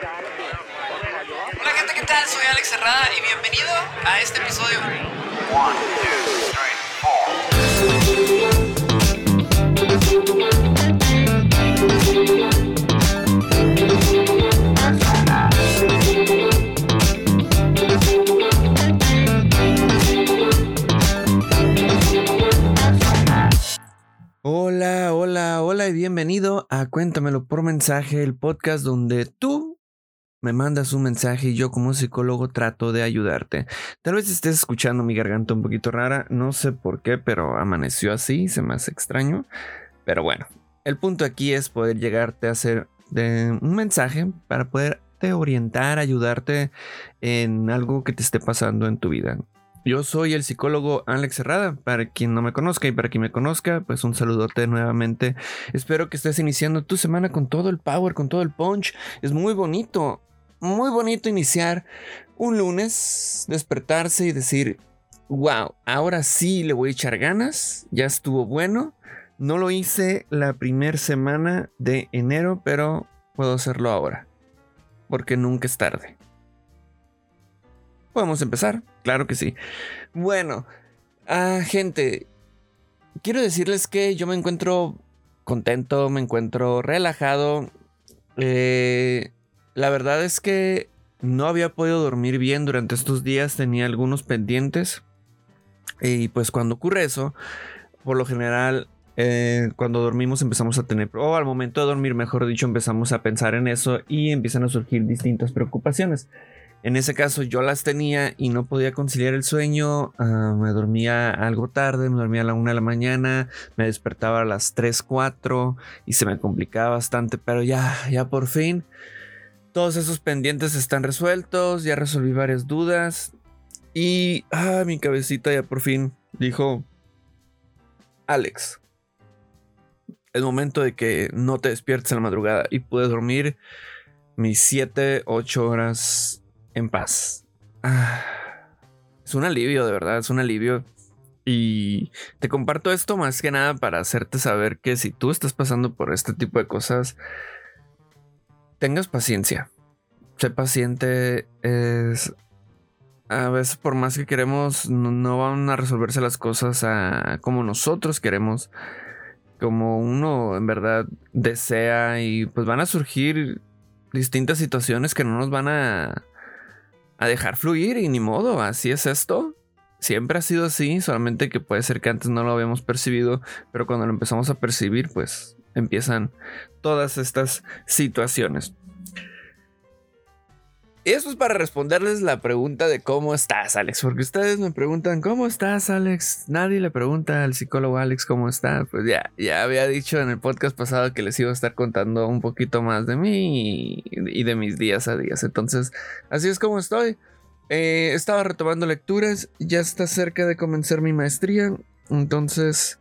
Hola gente, ¿qué tal? Soy Alex Herrada y bienvenido a este episodio. Hola, hola, hola y bienvenido a Cuéntamelo por mensaje, el podcast donde tú me mandas un mensaje y yo como psicólogo trato de ayudarte. Tal vez estés escuchando mi garganta un poquito rara, no sé por qué, pero amaneció así, se me hace extraño. Pero bueno, el punto aquí es poder llegarte a hacer de un mensaje para poderte orientar, ayudarte en algo que te esté pasando en tu vida. Yo soy el psicólogo Alex Herrada. Para quien no me conozca y para quien me conozca, pues un saludote nuevamente. Espero que estés iniciando tu semana con todo el power, con todo el punch. Es muy bonito, muy bonito iniciar un lunes, despertarse y decir, wow, ahora sí le voy a echar ganas. Ya estuvo bueno. No lo hice la primera semana de enero, pero puedo hacerlo ahora. Porque nunca es tarde. Podemos empezar, claro que sí. Bueno, ah, gente, quiero decirles que yo me encuentro contento, me encuentro relajado. Eh, la verdad es que no había podido dormir bien durante estos días, tenía algunos pendientes. Y pues cuando ocurre eso, por lo general, eh, cuando dormimos empezamos a tener, o al momento de dormir, mejor dicho, empezamos a pensar en eso y empiezan a surgir distintas preocupaciones. En ese caso yo las tenía y no podía conciliar el sueño. Ah, me dormía algo tarde, me dormía a la una de la mañana, me despertaba a las 3, 4 y se me complicaba bastante. Pero ya, ya por fin, todos esos pendientes están resueltos, ya resolví varias dudas. Y ah, mi cabecita ya por fin dijo, Alex, es momento de que no te despiertes en la madrugada y pude dormir mis 7, 8 horas en paz. Ah, es un alivio, de verdad, es un alivio. Y te comparto esto más que nada para hacerte saber que si tú estás pasando por este tipo de cosas, tengas paciencia. Sé paciente. Es. A veces, por más que queremos, no, van a resolverse las cosas como nosotros queremos. Como uno en verdad desea. Y pues van a surgir distintas situaciones que no nos van a a dejar fluir y ni modo, así es esto. Siempre ha sido así, solamente que puede ser que antes no lo habíamos percibido, pero cuando lo empezamos a percibir, pues empiezan todas estas situaciones. Y eso es para responderles la pregunta de cómo estás, Alex. Porque ustedes me preguntan, ¿cómo estás, Alex? Nadie le pregunta al psicólogo Alex cómo está. Pues ya, ya había dicho en el podcast pasado que les iba a estar contando un poquito más de mí y, de mis días a días. Entonces, así es como estoy. Eh, estaba retomando lecturas, ya está cerca de comenzar mi maestría. Entonces,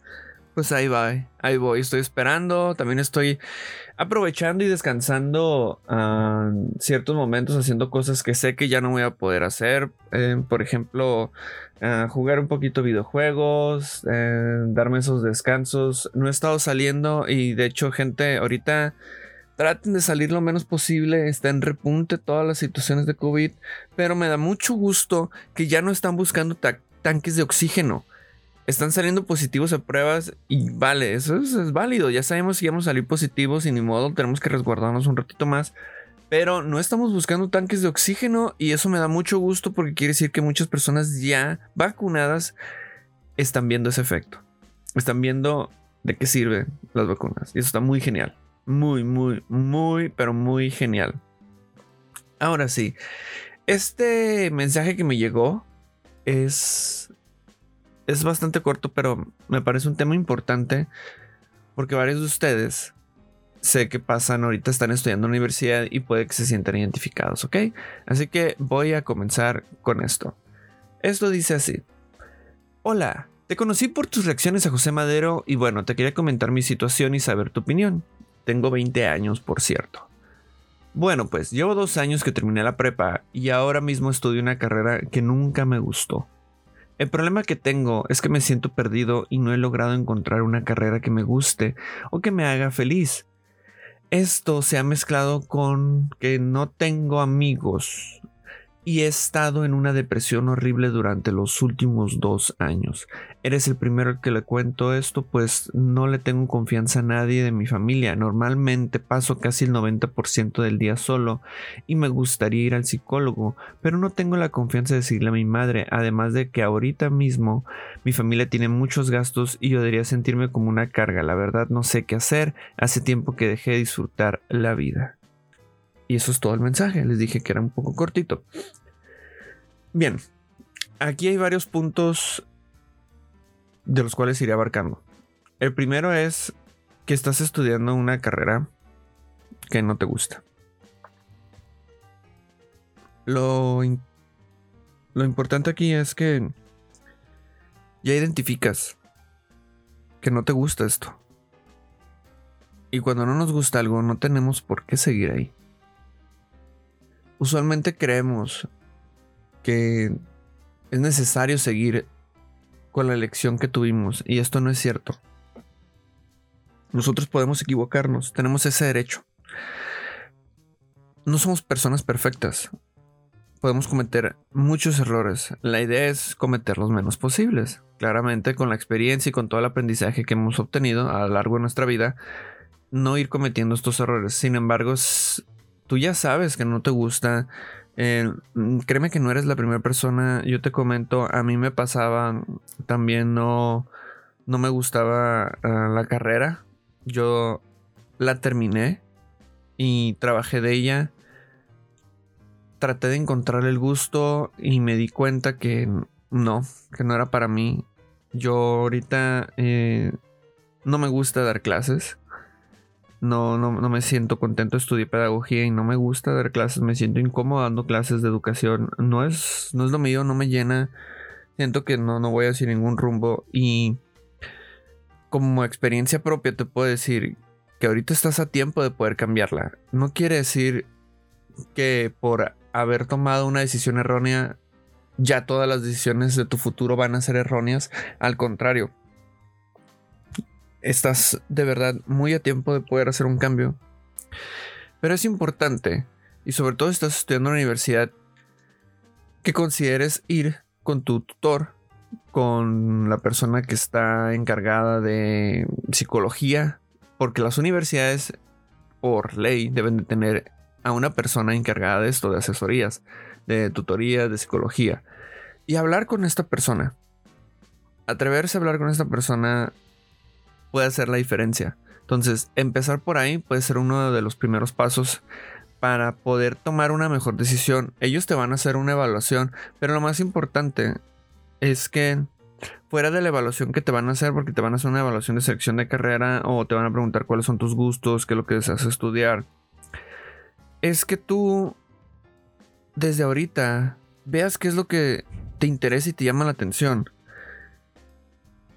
pues ahí va, ahí voy. Estoy esperando. También estoy aprovechando y descansando uh, ciertos momentos haciendo cosas que sé que ya no voy a poder hacer. Eh, por ejemplo, uh, jugar un poquito videojuegos, eh, darme esos descansos. No he estado saliendo y de hecho gente ahorita traten de salir lo menos posible. Está en repunte todas las situaciones de COVID, pero me da mucho gusto que ya no están buscando tanques de oxígeno están saliendo positivos a pruebas y vale, eso es, válido. Ya sabemos que vamos a salir positivos y ni modo, tenemos que resguardarnos un ratito más. Pero no estamos buscando tanques de oxígeno y eso me da mucho gusto porque quiere decir que muchas personas ya vacunadas están viendo ese efecto. Están viendo de qué sirven las vacunas. Y eso está muy genial. Muy, muy, muy, pero muy genial. Ahora sí, este mensaje que me llegó es es bastante corto, pero me parece un tema importante porque varios de ustedes sé que pasan ahorita, están estudiando en la universidad y puede que se sientan identificados, ¿ok? Así que voy a comenzar con esto. Esto dice así. Hola, te conocí por tus reacciones a José Madero y bueno, te quería comentar mi situación y saber tu opinión. Tengo 20 años, por cierto. Bueno, pues llevo dos años que terminé la prepa y ahora mismo estudio una carrera que nunca me gustó. El problema que tengo es que me siento perdido y no he logrado encontrar una carrera que me guste o que me haga feliz. esto se ha mezclado con que no tengo amigos y he estado en una depresión horrible durante los últimos dos años. Eres el primero al que le cuento esto, pues no le tengo confianza a nadie de mi familia. Normalmente paso casi el 90% del día solo y me gustaría ir al psicólogo, pero no tengo la confianza de decirle a mi madre, además de que ahorita mismo mi familia tiene muchos gastos y yo debería sentirme como una carga. La verdad no sé qué hacer, hace tiempo que dejé de disfrutar la vida. Y eso es todo el mensaje. Les dije que era un poco cortito. Bien, aquí hay varios puntos de los cuales iré abarcando. El primero es que estás estudiando una carrera que no te gusta. Lo, lo importante aquí es que ya identificas que no te gusta esto. Y cuando no nos gusta algo, no tenemos por qué seguir ahí. Usualmente creemos que es necesario seguir con la elección que tuvimos y esto no es cierto. Nosotros podemos equivocarnos, tenemos ese derecho. No somos personas perfectas. Podemos cometer muchos errores. La idea es cometer los menos posibles. Claramente, con la experiencia y con todo el aprendizaje que hemos obtenido a lo largo de nuestra vida, no ir cometiendo estos errores. Sin embargo, tú ya sabes que no te gusta eh, mm, créeme que no eres la primera persona. Yo te comento, a mí me pasaba también no, no me gustaba ah, la carrera. Yo la terminé y trabajé de ella. Traté de encontrar el gusto y me di cuenta que no, que no era para mí. Yo ahorita eh, no me gusta dar clases no, no, no me siento contento, estudié pedagogía y no me gusta dar clases, me siento incómodo dando clases de educación, no es, no es lo mío, no me llena, siento que no, no voy a hacer ningún rumbo y como experiencia propia te puedo decir que ahorita estás a tiempo de poder cambiarla. No quiere decir que por haber tomado una decisión errónea ya todas las decisiones de tu futuro van a ser erróneas, al contrario estás de verdad muy a tiempo de poder hacer un cambio. Pero es importante, y sobre todo si estás estudiando en la universidad, que consideres ir con tu tutor, con la persona que está encargada de psicología, porque las universidades, por ley, deben de tener a una persona encargada de esto, de asesorías, de tutoría, de psicología, y hablar con esta persona. Atreverse a hablar con esta persona puede hacer la diferencia. Entonces, empezar por ahí puede ser uno de los primeros pasos para poder tomar una mejor decisión. Ellos te van a hacer una evaluación, pero lo más importante es que fuera de la evaluación que te van a hacer, porque te van a hacer una evaluación de selección de carrera o te van a preguntar cuáles son tus gustos, qué es lo que deseas estudiar, es que tú desde ahorita veas qué es lo que te interesa y te llama la atención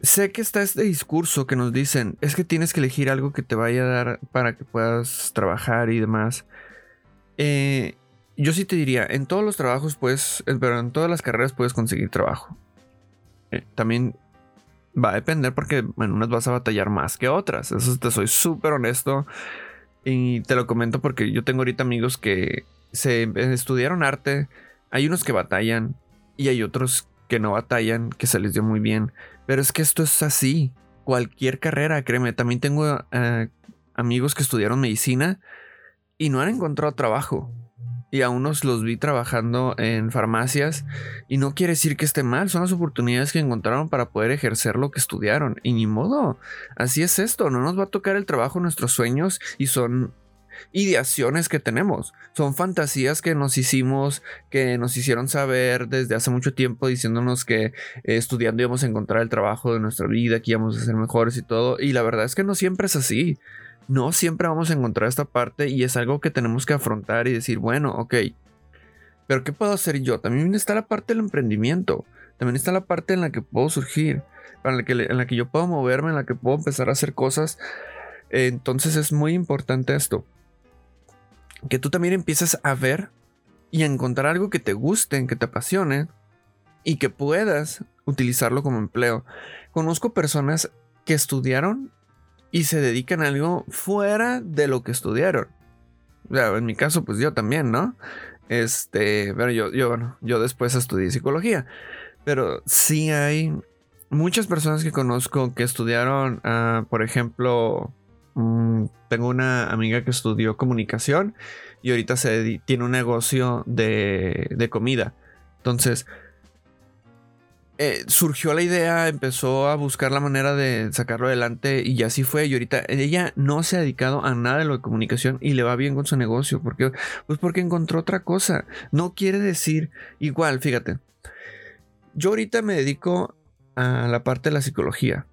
sé que está este discurso que nos dicen, es que tienes que elegir algo que te vaya a dar para que puedas trabajar y demás. Eh, yo sí te diría, en todos los trabajos puedes, eh, pero en todas las carreras puedes conseguir trabajo. Eh, también va a depender porque en unas vas a batallar más que otras. Eso te soy súper honesto. Y te lo comento porque yo tengo ahorita amigos que se estudiaron arte. Hay unos que batallan y hay otros que no batallan, que se les dio muy bien. Pero es que esto es así. Cualquier carrera, créeme. También tengo eh, amigos que estudiaron medicina y no han encontrado trabajo. Y a unos los vi trabajando en farmacias y no quiere decir que esté mal, son las oportunidades que encontraron para poder ejercer lo que estudiaron. Y ni modo, así es esto, no nos va a tocar el trabajo nuestros sueños y son ideaciones que tenemos. Son fantasías que nos hicimos, que nos hicieron saber desde hace mucho tiempo diciéndonos que eh, estudiando íbamos a encontrar el trabajo de nuestra vida, que íbamos a ser mejores y todo. Y la verdad es que no siempre es así. No siempre vamos a encontrar esta parte y es algo que tenemos que afrontar y decir, bueno, ok, pero ¿qué puedo hacer yo? También está la parte del emprendimiento. También está la parte en la que puedo surgir, en la que, en la que yo puedo moverme, en la que puedo empezar a hacer cosas. Entonces es muy importante esto que tú también empieces a ver y a encontrar algo que te guste, que te apasione y que puedas utilizarlo como empleo. Conozco personas que estudiaron y se dedican a algo fuera de lo que estudiaron. En mi caso, pues yo también, ¿no? Este, pero yo, yo, bueno, yo después estudié psicología. Pero sí hay muchas personas que conozco que estudiaron, ah, por ejemplo, mm, tengo una amiga que estudió comunicación y ahorita tiene un negocio de, de comida. Entonces, eh, surgió la idea, empezó a buscar la manera de sacarlo adelante y así fue. Y ahorita ella no se ha dedicado a nada de lo de comunicación y le va bien con su negocio. porque Pues porque encontró otra cosa. No quiere decir igual, fíjate. Yo ahorita me dedico a la parte de la psicología.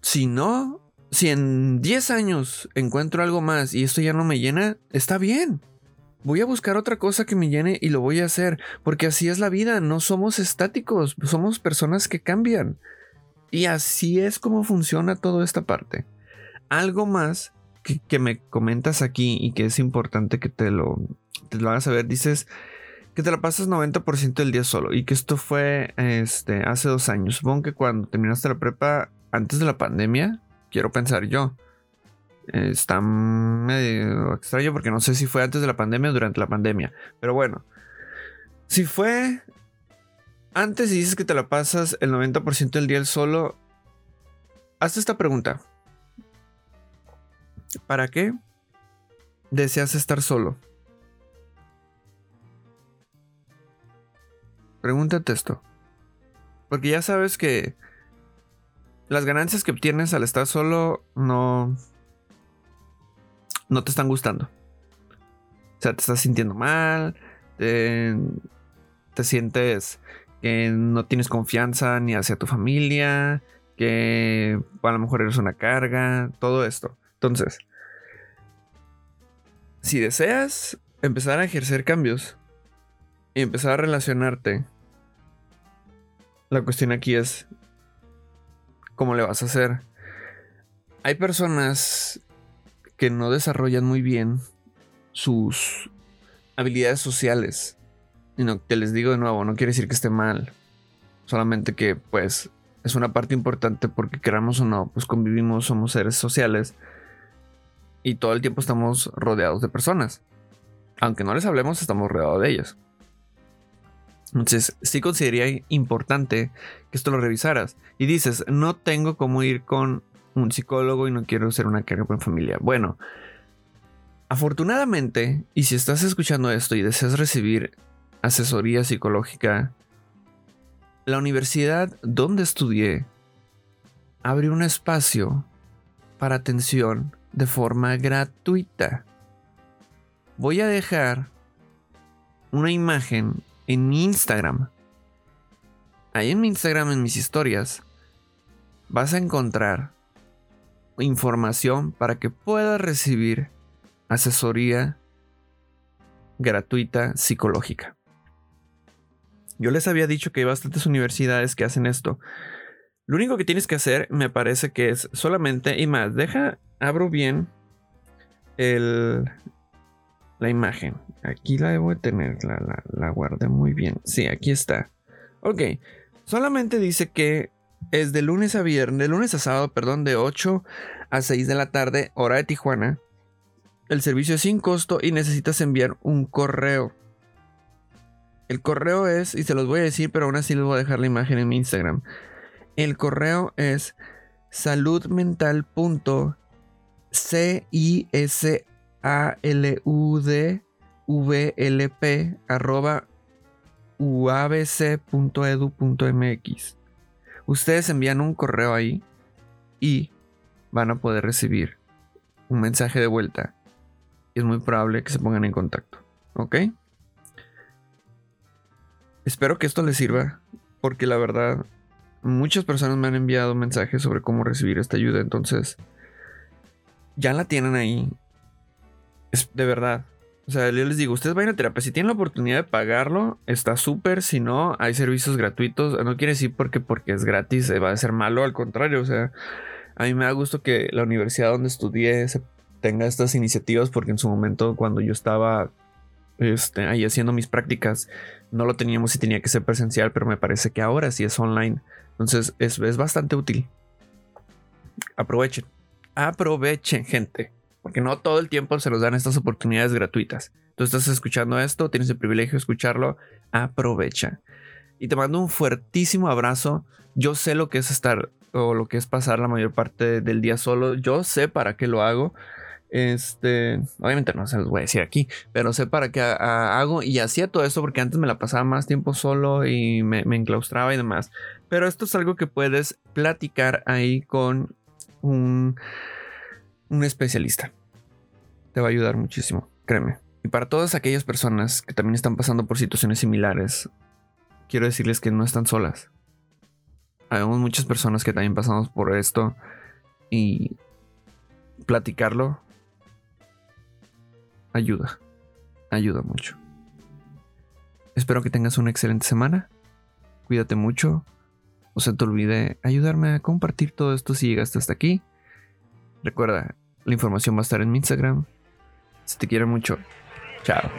Si no, si en 10 años encuentro algo más y esto ya no me llena, está bien voy a buscar otra cosa que me llene y lo voy a hacer, porque así es la vida, no somos estáticos, somos personas que cambian. Y así es como funciona toda esta parte. Algo más que, me comentas aquí y que es importante que te lo, te lo hagas saber, dices que te la pasas 90% del día solo y que esto fue este, hace dos años. Supongo que cuando terminaste la prepa antes de la pandemia, quiero pensar yo. Está medio extraño porque no sé si fue antes de la pandemia o durante la pandemia. Pero bueno, si fue antes y dices que te la pasas el 90% del día solo, hazte esta pregunta. ¿Para qué deseas estar solo? Pregúntate esto. Porque ya sabes que las ganancias que obtienes al estar solo no, no te están gustando. O sea, te estás sintiendo mal, te, sientes que no tienes confianza ni hacia tu familia, que a lo mejor eres una carga, todo esto. Entonces, si deseas empezar a ejercer cambios y empezar a relacionarte, la cuestión aquí es cómo le vas a hacer. Hay personas que no desarrollan muy bien sus habilidades sociales. Y no, te les digo de nuevo, no quiere decir que esté mal. Solamente que, pues, es una parte importante porque queramos o no, pues convivimos, somos seres sociales. Y todo el tiempo estamos rodeados de personas. Aunque no les hablemos, estamos rodeados de ellas. Entonces, sí consideraría importante que esto lo revisaras. Y dices, no tengo cómo ir con un psicólogo y no quiero ser una carga en familia. Bueno, afortunadamente, y si estás escuchando esto y deseas recibir asesoría psicológica, la universidad donde estudié abrió un espacio para atención de forma gratuita. Voy a dejar una imagen en mi Instagram. Ahí en mi Instagram, en mis historias, vas a encontrar información para que puedas recibir asesoría gratuita psicológica. Yo les había dicho que hay bastantes universidades que hacen esto. Lo único que tienes que hacer me parece que es solamente, y más, deja, abro bien el, la imagen. Aquí la debo de tener, la, guardé muy bien. Sí, aquí está. Ok, solamente dice que es de lunes a viernes, de lunes a sábado, perdón, de 8 a 6 de la tarde, hora de Tijuana. El servicio es sin costo y necesitas enviar un correo. El correo es, y se los voy a decir, pero aún así les voy a dejar la imagen en mi Instagram. El correo es salud.cisaldvlp arroba uabc.edu.mx. Ustedes envían un correo ahí y van a poder recibir un mensaje de vuelta. Es muy probable que se pongan en contacto. ¿Ok? Espero que esto les sirva. Porque la verdad, muchas personas me han enviado mensajes sobre cómo recibir esta ayuda. Entonces, ya la tienen ahí. Es de verdad. O sea, yo les digo, ustedes vayan a terapia. Si tienen la oportunidad de pagarlo, está súper. Si no, hay servicios gratuitos. No quiere decir porque, porque es gratis, va a ser malo. Al contrario, o sea, a mí me da gusto que la universidad donde estudié tenga estas iniciativas. Porque en su momento, cuando yo estaba este, ahí haciendo mis prácticas, no lo teníamos y tenía que ser presencial. Pero me parece que ahora sí es online. Entonces, es, es bastante útil. aprovechen. Aprovechen, gente. Porque no todo el tiempo se los dan estas oportunidades gratuitas. Tú estás escuchando esto, tienes el privilegio de escucharlo. Aprovecha. Y te mando un fuertísimo abrazo. Yo sé lo que es estar o lo que es pasar la mayor parte del día solo. Yo sé para qué lo hago. Este, obviamente no se los voy a decir aquí, pero sé para qué hago y hacía todo esto porque antes me la pasaba más tiempo solo y me, me, enclaustraba y demás. Pero esto es algo que puedes platicar ahí con un, un especialista. Te va a ayudar muchísimo, créeme. Y para todas aquellas personas que también están pasando por situaciones similares, quiero decirles que no están solas. Habemos muchas personas que también pasamos por esto y platicarlo ayuda, ayuda mucho. Espero que tengas una excelente semana. Cuídate mucho. No se te olvide ayudarme a compartir todo esto si llegaste hasta aquí. Recuerda, la información va a estar en mi Instagram. Si te quiero mucho. Chao.